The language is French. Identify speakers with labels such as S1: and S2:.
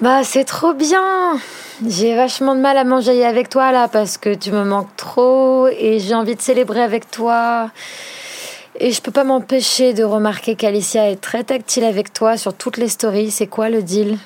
S1: Bah, c'est trop bien. J'ai vachement de mal à manger avec toi là parce que tu me manques trop et j'ai envie de célébrer avec toi. Et je peux pas m'empêcher de remarquer qu'Alicia est très tactile avec toi sur toutes les stories. C'est quoi le deal?